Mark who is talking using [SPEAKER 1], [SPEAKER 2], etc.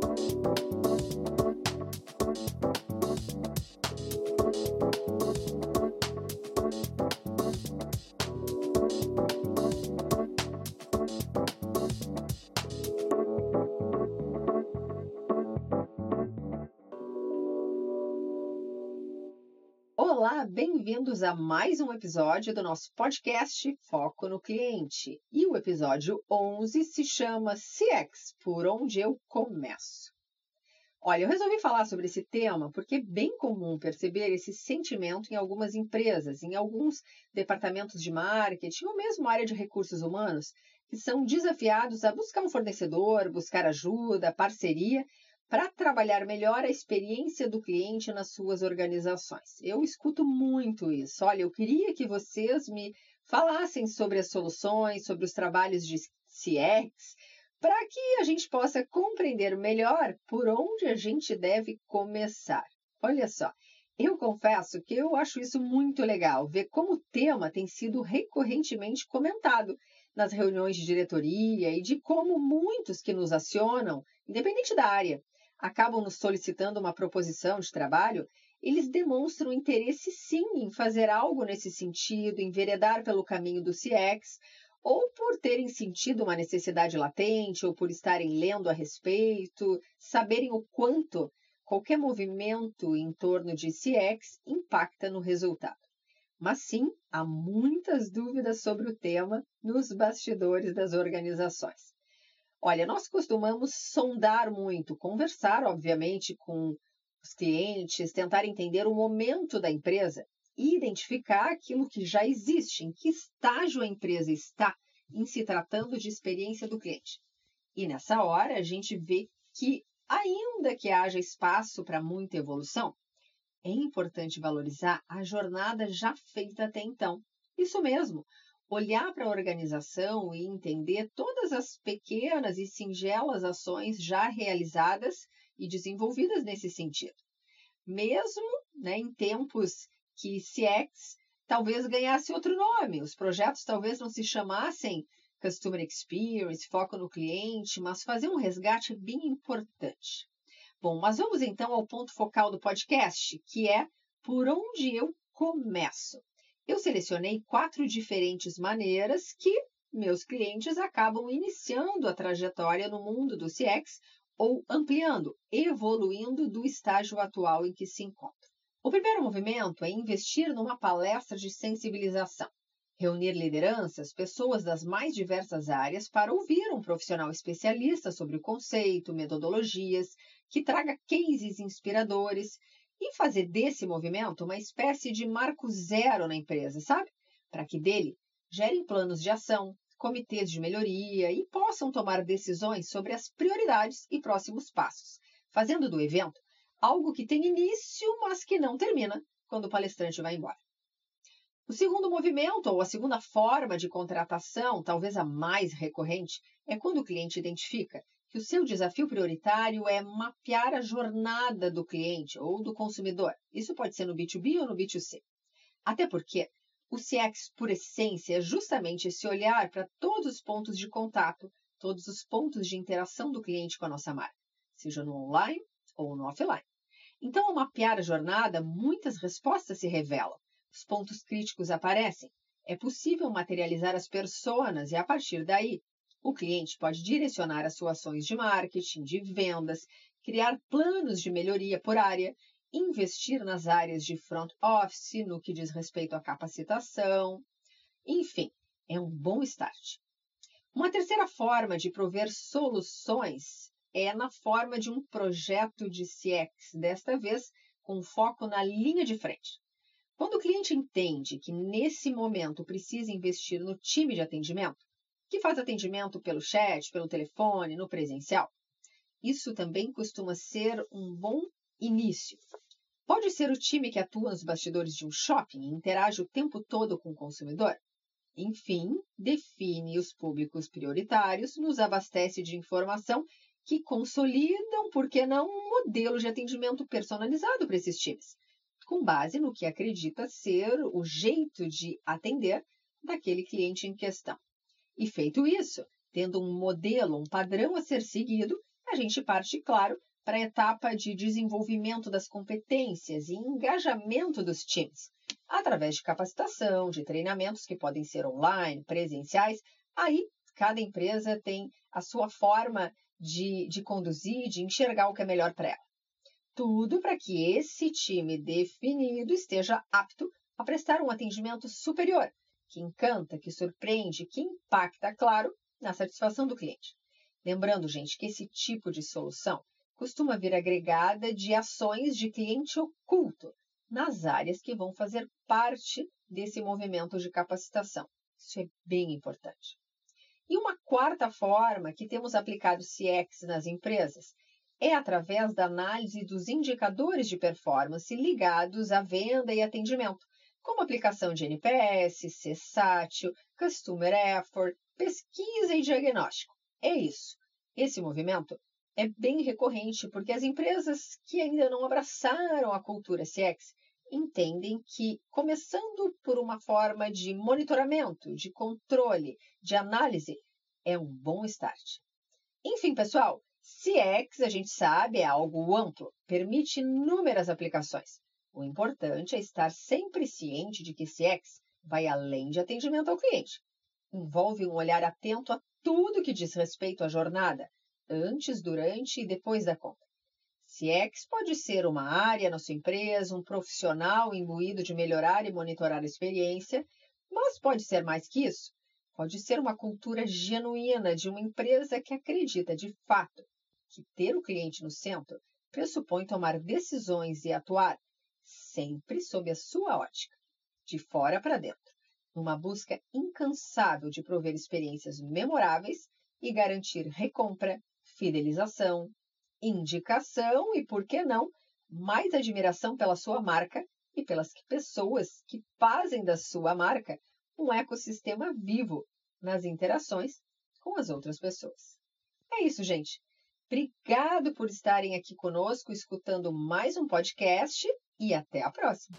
[SPEAKER 1] Thank you. Olá, bem-vindos a mais um episódio do nosso podcast Foco no Cliente. E o episódio 11 se chama CX, por onde eu começo. Olha, eu resolvi falar sobre esse tema porque é bem comum perceber esse sentimento em algumas empresas, em alguns departamentos de marketing ou mesmo área de recursos humanos, que são desafiados a buscar um fornecedor, buscar ajuda, parceria para trabalhar melhor a experiência do cliente nas suas organizações. Eu escuto muito isso. Olha, eu queria que vocês me falassem sobre as soluções, sobre os trabalhos de CX, para que a gente possa compreender melhor por onde a gente deve começar. Olha só, eu confesso que eu acho isso muito legal, ver como o tema tem sido recorrentemente comentado nas reuniões de diretoria e de como muitos que nos acionam, independente da área, acabam nos solicitando uma proposição de trabalho, eles demonstram interesse sim em fazer algo nesse sentido, enveredar pelo caminho do CX, ou por terem sentido uma necessidade latente, ou por estarem lendo a respeito, saberem o quanto qualquer movimento em torno de CX impacta no resultado. Mas sim, há muitas dúvidas sobre o tema nos bastidores das organizações. Olha, nós costumamos sondar muito, conversar, obviamente, com os clientes, tentar entender o momento da empresa e identificar aquilo que já existe, em que estágio a empresa está em se tratando de experiência do cliente. E nessa hora a gente vê que, ainda que haja espaço para muita evolução, é importante valorizar a jornada já feita até então. Isso mesmo, olhar para a organização e entender todas as pequenas e singelas ações já realizadas e desenvolvidas nesse sentido. Mesmo né, em tempos que CX talvez ganhasse outro nome, os projetos talvez não se chamassem Customer Experience, foco no cliente, mas fazer um resgate bem importante. Bom, mas vamos então ao ponto focal do podcast, que é por onde eu começo eu selecionei quatro diferentes maneiras que meus clientes acabam iniciando a trajetória no mundo do CX ou ampliando, evoluindo do estágio atual em que se encontram. O primeiro movimento é investir numa palestra de sensibilização. Reunir lideranças, pessoas das mais diversas áreas, para ouvir um profissional especialista sobre o conceito, metodologias, que traga cases inspiradores e fazer desse movimento uma espécie de marco zero na empresa, sabe? Para que dele gerem planos de ação, comitês de melhoria e possam tomar decisões sobre as prioridades e próximos passos, fazendo do evento algo que tem início, mas que não termina quando o palestrante vai embora. O segundo movimento, ou a segunda forma de contratação, talvez a mais recorrente, é quando o cliente identifica que o seu desafio prioritário é mapear a jornada do cliente ou do consumidor. Isso pode ser no B2B ou no B2C. Até porque o CX, por essência, é justamente esse olhar para todos os pontos de contato, todos os pontos de interação do cliente com a nossa marca, seja no online ou no offline. Então, ao mapear a jornada, muitas respostas se revelam, os pontos críticos aparecem, é possível materializar as personas e, a partir daí, o cliente pode direcionar as suas ações de marketing, de vendas, criar planos de melhoria por área, investir nas áreas de front office, no que diz respeito à capacitação. Enfim, é um bom start. Uma terceira forma de prover soluções é na forma de um projeto de CX, desta vez com foco na linha de frente. Quando o cliente entende que nesse momento precisa investir no time de atendimento, que faz atendimento pelo chat, pelo telefone, no presencial. Isso também costuma ser um bom início. Pode ser o time que atua nos bastidores de um shopping e interage o tempo todo com o consumidor. Enfim, define os públicos prioritários, nos abastece de informação que consolidam, por que não, um modelo de atendimento personalizado para esses times, com base no que acredita ser o jeito de atender daquele cliente em questão. E feito isso, tendo um modelo, um padrão a ser seguido, a gente parte, claro, para a etapa de desenvolvimento das competências e engajamento dos times, através de capacitação, de treinamentos que podem ser online, presenciais. Aí, cada empresa tem a sua forma de, de conduzir, de enxergar o que é melhor para ela. Tudo para que esse time definido esteja apto a prestar um atendimento superior, que encanta, que surpreende, que impacta, claro, na satisfação do cliente. Lembrando, gente, que esse tipo de solução costuma vir agregada de ações de cliente oculto nas áreas que vão fazer parte desse movimento de capacitação. Isso é bem importante. E uma quarta forma que temos aplicado CX nas empresas é através da análise dos indicadores de performance ligados à venda e atendimento, como aplicação de NPS, CSAT, Customer Effort, pesquisa e diagnóstico. É isso. Esse movimento é bem recorrente porque as empresas que ainda não abraçaram a cultura CX entendem que, começando por uma forma de monitoramento, de controle, de análise, é um bom start. Enfim, pessoal, CX, a gente sabe, é algo amplo, permite inúmeras aplicações. O importante é estar sempre ciente de que CX vai além de atendimento ao cliente. Envolve um olhar atento a tudo que diz respeito à jornada, antes, durante e depois da compra. CX pode ser uma área na sua empresa, um profissional imbuído de melhorar e monitorar a experiência, mas pode ser mais que isso. Pode ser uma cultura genuína de uma empresa que acredita de fato que ter o cliente no centro pressupõe tomar decisões e atuar sempre sob a sua ótica, de fora para dentro, numa busca incansável de prover experiências memoráveis e garantir recompra, fidelização, indicação e, por que não, mais admiração pela sua marca e pelas pessoas que fazem da sua marca um ecossistema vivo nas interações com as outras pessoas. É isso, gente. Obrigado por estarem aqui conosco escutando mais um podcast e até a próxima.